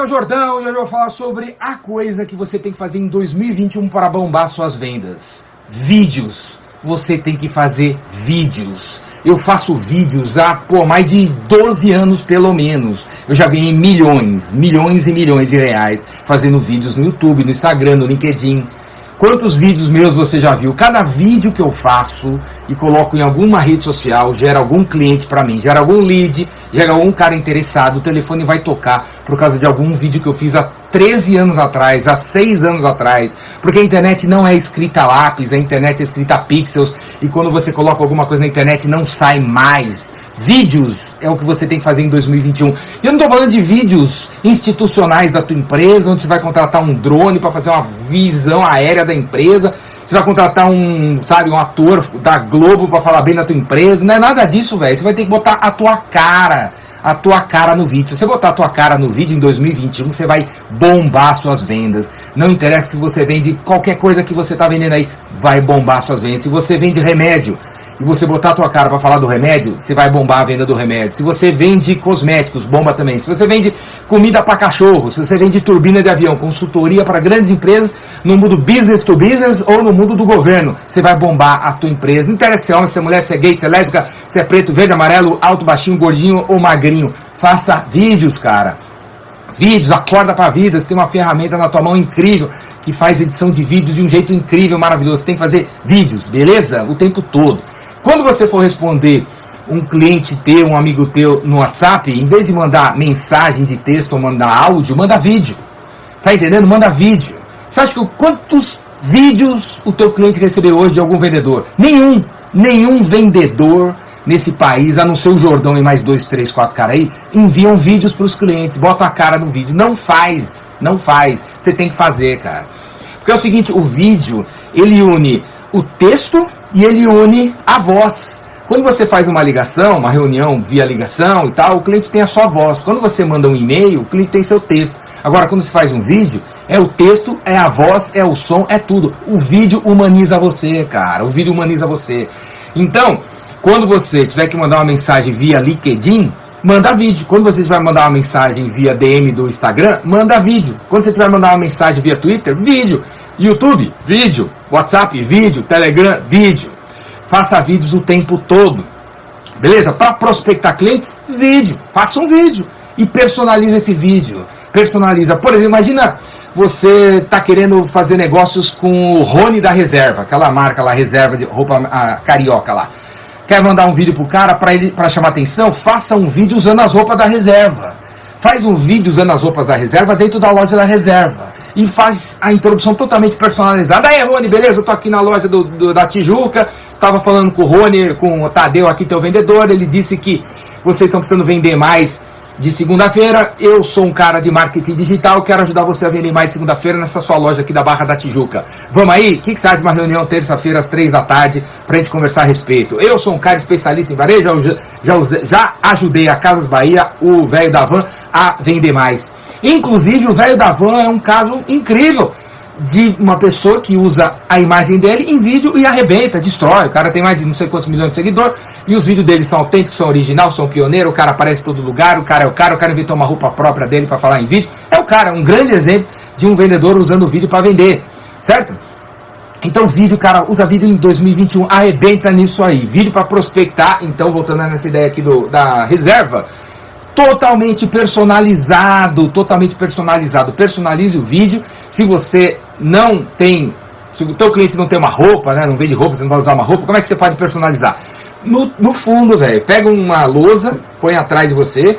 aqui é o Jordão e hoje eu vou falar sobre a coisa que você tem que fazer em 2021 para bombar suas vendas. Vídeos. Você tem que fazer vídeos. Eu faço vídeos há por mais de 12 anos pelo menos. Eu já ganhei milhões, milhões e milhões de reais fazendo vídeos no YouTube, no Instagram, no LinkedIn. Quantos vídeos meus você já viu? Cada vídeo que eu faço e coloco em alguma rede social gera algum cliente para mim, gera algum lead, gera algum cara interessado, o telefone vai tocar por causa de algum vídeo que eu fiz há 13 anos atrás, há 6 anos atrás. Porque a internet não é escrita a lápis, a internet é escrita a pixels e quando você coloca alguma coisa na internet não sai mais. Vídeos é o que você tem que fazer em 2021. E eu não estou falando de vídeos institucionais da tua empresa, onde você vai contratar um drone para fazer uma visão aérea da empresa. Você vai contratar um, sabe, um ator da Globo para falar bem da tua empresa. Não é nada disso, velho. Você vai ter que botar a tua cara, a tua cara no vídeo. Se você botar a tua cara no vídeo em 2021, você vai bombar suas vendas. Não interessa se você vende qualquer coisa que você está vendendo aí, vai bombar suas vendas. Se você vende remédio, e você botar a tua cara para falar do remédio, você vai bombar a venda do remédio. Se você vende cosméticos, bomba também. Se você vende comida para cachorro, se você vende turbina de avião, consultoria para grandes empresas, no mundo business to business ou no mundo do governo, você vai bombar a tua empresa. Não interessa se é homem, se é mulher, se é gay, se é lésbica, se é preto, verde, amarelo, alto, baixinho, gordinho ou magrinho. Faça vídeos, cara. Vídeos, acorda para a vida. Você tem uma ferramenta na tua mão incrível que faz edição de vídeos de um jeito incrível, maravilhoso. Você tem que fazer vídeos, beleza? O tempo todo. Quando você for responder um cliente teu, um amigo teu no WhatsApp, em vez de mandar mensagem de texto ou mandar áudio, manda vídeo. Tá entendendo? Manda vídeo. Você acha que quantos vídeos o teu cliente recebeu hoje de algum vendedor? Nenhum. Nenhum vendedor nesse país, a não ser o Jordão e mais dois, três, quatro caras aí, enviam vídeos para os clientes, bota a cara no vídeo. Não faz. Não faz. Você tem que fazer, cara. Porque é o seguinte, o vídeo, ele une o texto e ele une a voz. Quando você faz uma ligação, uma reunião via ligação e tal, o cliente tem a sua voz. Quando você manda um e-mail, o cliente tem seu texto. Agora, quando você faz um vídeo, é o texto, é a voz, é o som, é tudo. O vídeo humaniza você, cara. O vídeo humaniza você. Então, quando você tiver que mandar uma mensagem via LinkedIn, manda vídeo. Quando você vai mandar uma mensagem via DM do Instagram, manda vídeo. Quando você tiver mandar uma mensagem via Twitter, vídeo. YouTube, vídeo. WhatsApp, vídeo. Telegram, vídeo. Faça vídeos o tempo todo. Beleza? Para prospectar clientes, vídeo. Faça um vídeo. E personalize esse vídeo. Personaliza. Por exemplo, imagina você está querendo fazer negócios com o Rony da Reserva, aquela marca lá, reserva de roupa a, carioca lá. Quer mandar um vídeo pro cara para ele para chamar atenção? Faça um vídeo usando as roupas da reserva. Faz um vídeo usando as roupas da reserva dentro da loja da reserva e faz a introdução totalmente personalizada. Aí, Rony, beleza? Eu tô aqui na loja do, do, da Tijuca, tava falando com o Rony, com o Tadeu aqui, teu vendedor, ele disse que vocês estão precisando vender mais de segunda-feira. Eu sou um cara de marketing digital, quero ajudar você a vender mais de segunda-feira nessa sua loja aqui da Barra da Tijuca. Vamos aí? O que, que você acha de uma reunião terça-feira às três da tarde pra gente conversar a respeito? Eu sou um cara especialista em varejo, já, já, já ajudei a Casas Bahia, o velho da van, a vender mais. Inclusive, o velho da van é um caso incrível de uma pessoa que usa a imagem dele em vídeo e arrebenta, destrói. O cara tem mais de não sei quantos milhões de seguidores e os vídeos dele são autênticos, são originais, são pioneiros. O cara aparece em todo lugar, o cara é o cara, o cara inventou uma roupa própria dele para falar em vídeo. É o cara, um grande exemplo de um vendedor usando o vídeo para vender, certo? Então, vídeo, cara, usa vídeo em 2021, arrebenta nisso aí. Vídeo para prospectar. Então, voltando nessa ideia aqui do, da reserva, totalmente personalizado, totalmente personalizado. Personalize o vídeo. Se você não tem, se o teu cliente não tem uma roupa, né, não vende roupa, você não vai usar uma roupa, como é que você pode personalizar? No, no fundo, velho, pega uma lousa, põe atrás de você,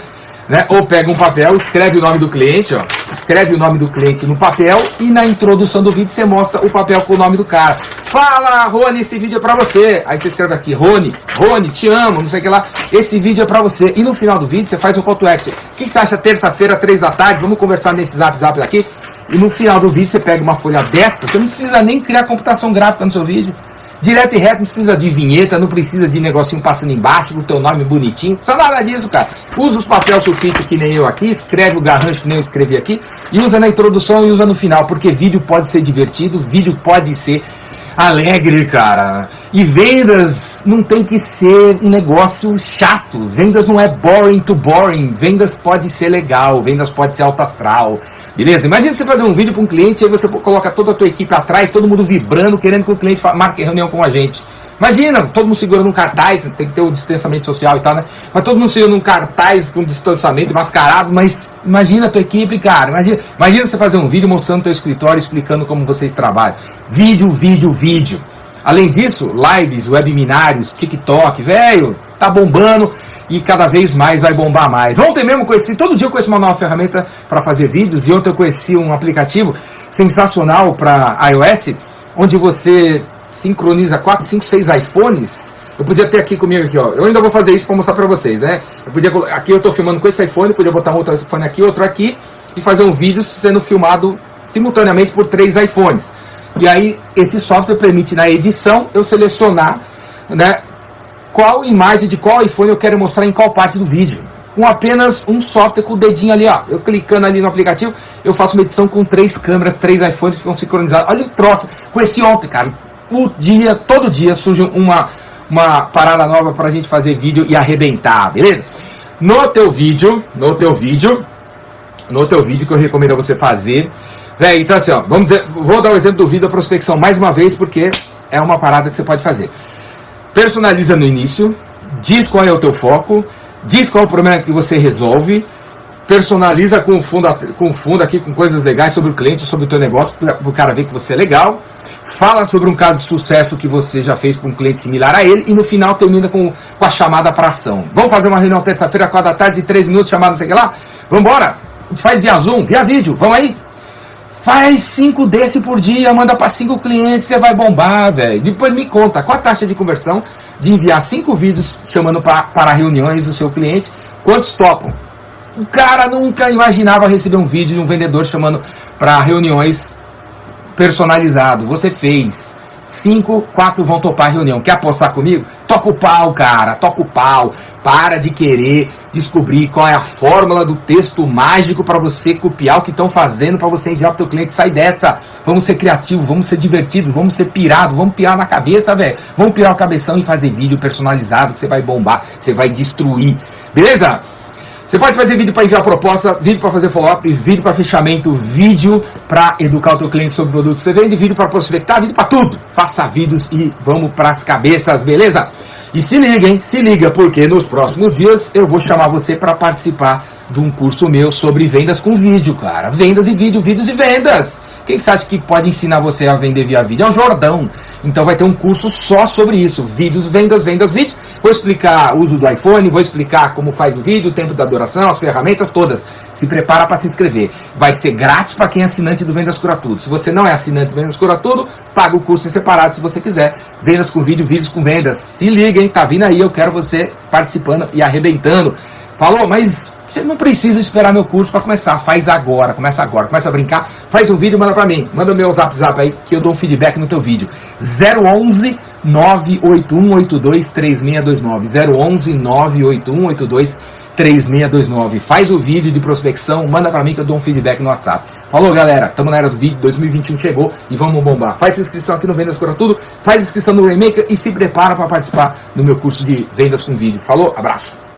né? Ou pega um papel, escreve o nome do cliente, ó. Escreve o nome do cliente no papel e na introdução do vídeo você mostra o papel com o nome do cara. Fala, Rony, esse vídeo é pra você. Aí você escreve aqui, Rony, Rony, te amo, não sei o que lá. Esse vídeo é pra você. E no final do vídeo você faz um call to action. O que você acha terça-feira, três da tarde? Vamos conversar nesse zap zap aqui. E no final do vídeo você pega uma folha dessa, você não precisa nem criar computação gráfica no seu vídeo. Direto e reto, não precisa de vinheta, não precisa de negocinho passando embaixo, com o teu nome bonitinho. Só nada disso, cara. Usa os papel sulfite que nem eu aqui, escreve o garrancho que nem eu escrevi aqui, e usa na introdução e usa no final, porque vídeo pode ser divertido, vídeo pode ser alegre, cara. E vendas não tem que ser um negócio chato. Vendas não é boring to boring. Vendas pode ser legal, vendas pode ser alto astral. Beleza? Imagina você fazer um vídeo para um cliente aí você coloca toda a tua equipe atrás, todo mundo vibrando, querendo que o cliente marque reunião com a gente. Imagina, todo mundo segurando um cartaz, tem que ter o distanciamento social e tal, né? Mas todo mundo segurando um cartaz com distanciamento, mascarado, mas imagina a tua equipe, cara. Imagina, imagina você fazer um vídeo mostrando teu escritório, explicando como vocês trabalham. Vídeo, vídeo, vídeo. Além disso, lives, webinars, TikTok, velho, tá bombando e cada vez mais vai bombar mais. Ontem mesmo conheci, todo dia eu conheci uma nova ferramenta para fazer vídeos e ontem eu conheci um aplicativo sensacional para iOS, onde você sincroniza 4, 5, 6 iPhones. Eu podia ter aqui comigo aqui, ó. Eu ainda vou fazer isso para mostrar para vocês, né? Eu podia aqui eu estou filmando com esse iPhone, podia botar um outro iPhone aqui, outro aqui e fazer um vídeo sendo filmado simultaneamente por três iPhones. E aí esse software permite na edição eu selecionar, né, qual imagem de qual iPhone eu quero mostrar em qual parte do vídeo. Com apenas um software com o dedinho ali, ó. Eu clicando ali no aplicativo, eu faço uma edição com três câmeras, três iPhones que ficam sincronizados. Olha o troço. Com esse ontem, cara o dia, todo dia surge uma, uma parada nova para a gente fazer vídeo e arrebentar, beleza? No teu vídeo, no teu vídeo, no teu vídeo que eu recomendo você fazer, velho, então assim, ó, vamos dizer, vou dar o exemplo do vídeo da prospecção mais uma vez porque é uma parada que você pode fazer. Personaliza no início, diz qual é o teu foco, diz qual é o problema que você resolve, personaliza com fundo, com fundo aqui com coisas legais sobre o cliente, sobre o teu negócio, para o cara ver que você é legal fala sobre um caso de sucesso que você já fez para um cliente similar a ele e no final termina com, com a chamada para ação. Vamos fazer uma reunião terça-feira, quatro da tarde, de três minutos, chamada não sei o que lá? Vamos embora? Faz via Zoom, via vídeo, vamos aí? Faz cinco desse por dia, manda para cinco clientes, você vai bombar, velho. Depois me conta qual a taxa de conversão de enviar cinco vídeos chamando pra, para reuniões do seu cliente, quantos topam? O cara nunca imaginava receber um vídeo de um vendedor chamando para reuniões personalizado. Você fez. Cinco, quatro vão topar a reunião. Quer apostar comigo? Toca o pau, cara. Toca o pau. Para de querer descobrir qual é a fórmula do texto mágico para você copiar o que estão fazendo para você enviar para o cliente. Sai dessa. Vamos ser criativos, vamos ser divertidos, vamos ser pirados, vamos pirar na cabeça, velho. Vamos pirar o cabeção e fazer vídeo personalizado que você vai bombar, você vai destruir. Beleza? Você pode fazer vídeo para enviar proposta, vídeo para fazer follow-up, vídeo para fechamento, vídeo para educar o teu cliente sobre o produto que você vende, vídeo para prospectar, vídeo para tudo. Faça vídeos e vamos para as cabeças, beleza? E se liga, hein? Se liga, porque nos próximos dias eu vou chamar você para participar de um curso meu sobre vendas com vídeo, cara. Vendas e vídeo, vídeos e vendas. Quem que você acha que pode ensinar você a vender via vídeo? É o Jordão. Então vai ter um curso só sobre isso. Vídeos, vendas, vendas, vídeos. Vou explicar o uso do iPhone, vou explicar como faz o vídeo, o tempo da duração, as ferramentas todas. Se prepara para se inscrever. Vai ser grátis para quem é assinante do Vendas Cura Tudo. Se você não é assinante do Vendas Cura Tudo, paga o curso em separado se você quiser. Vendas com vídeo, vídeos com vendas. Se liga, hein? Tá vindo aí, eu quero você participando e arrebentando. Falou, mas você não precisa esperar meu curso para começar. Faz agora, começa agora. Começa a brincar, faz um vídeo manda para mim. Manda o meu zap zap aí que eu dou um feedback no teu vídeo. 011 981823629. 011 98182 3629. Faz o vídeo de prospecção, manda para mim que eu dou um feedback no WhatsApp. Falou, galera. Tamo na era do vídeo, 2021 chegou e vamos bombar. Faz inscrição aqui no Vendas Cura Tudo, faz inscrição no Remaker e se prepara para participar do meu curso de vendas com vídeo. Falou, abraço.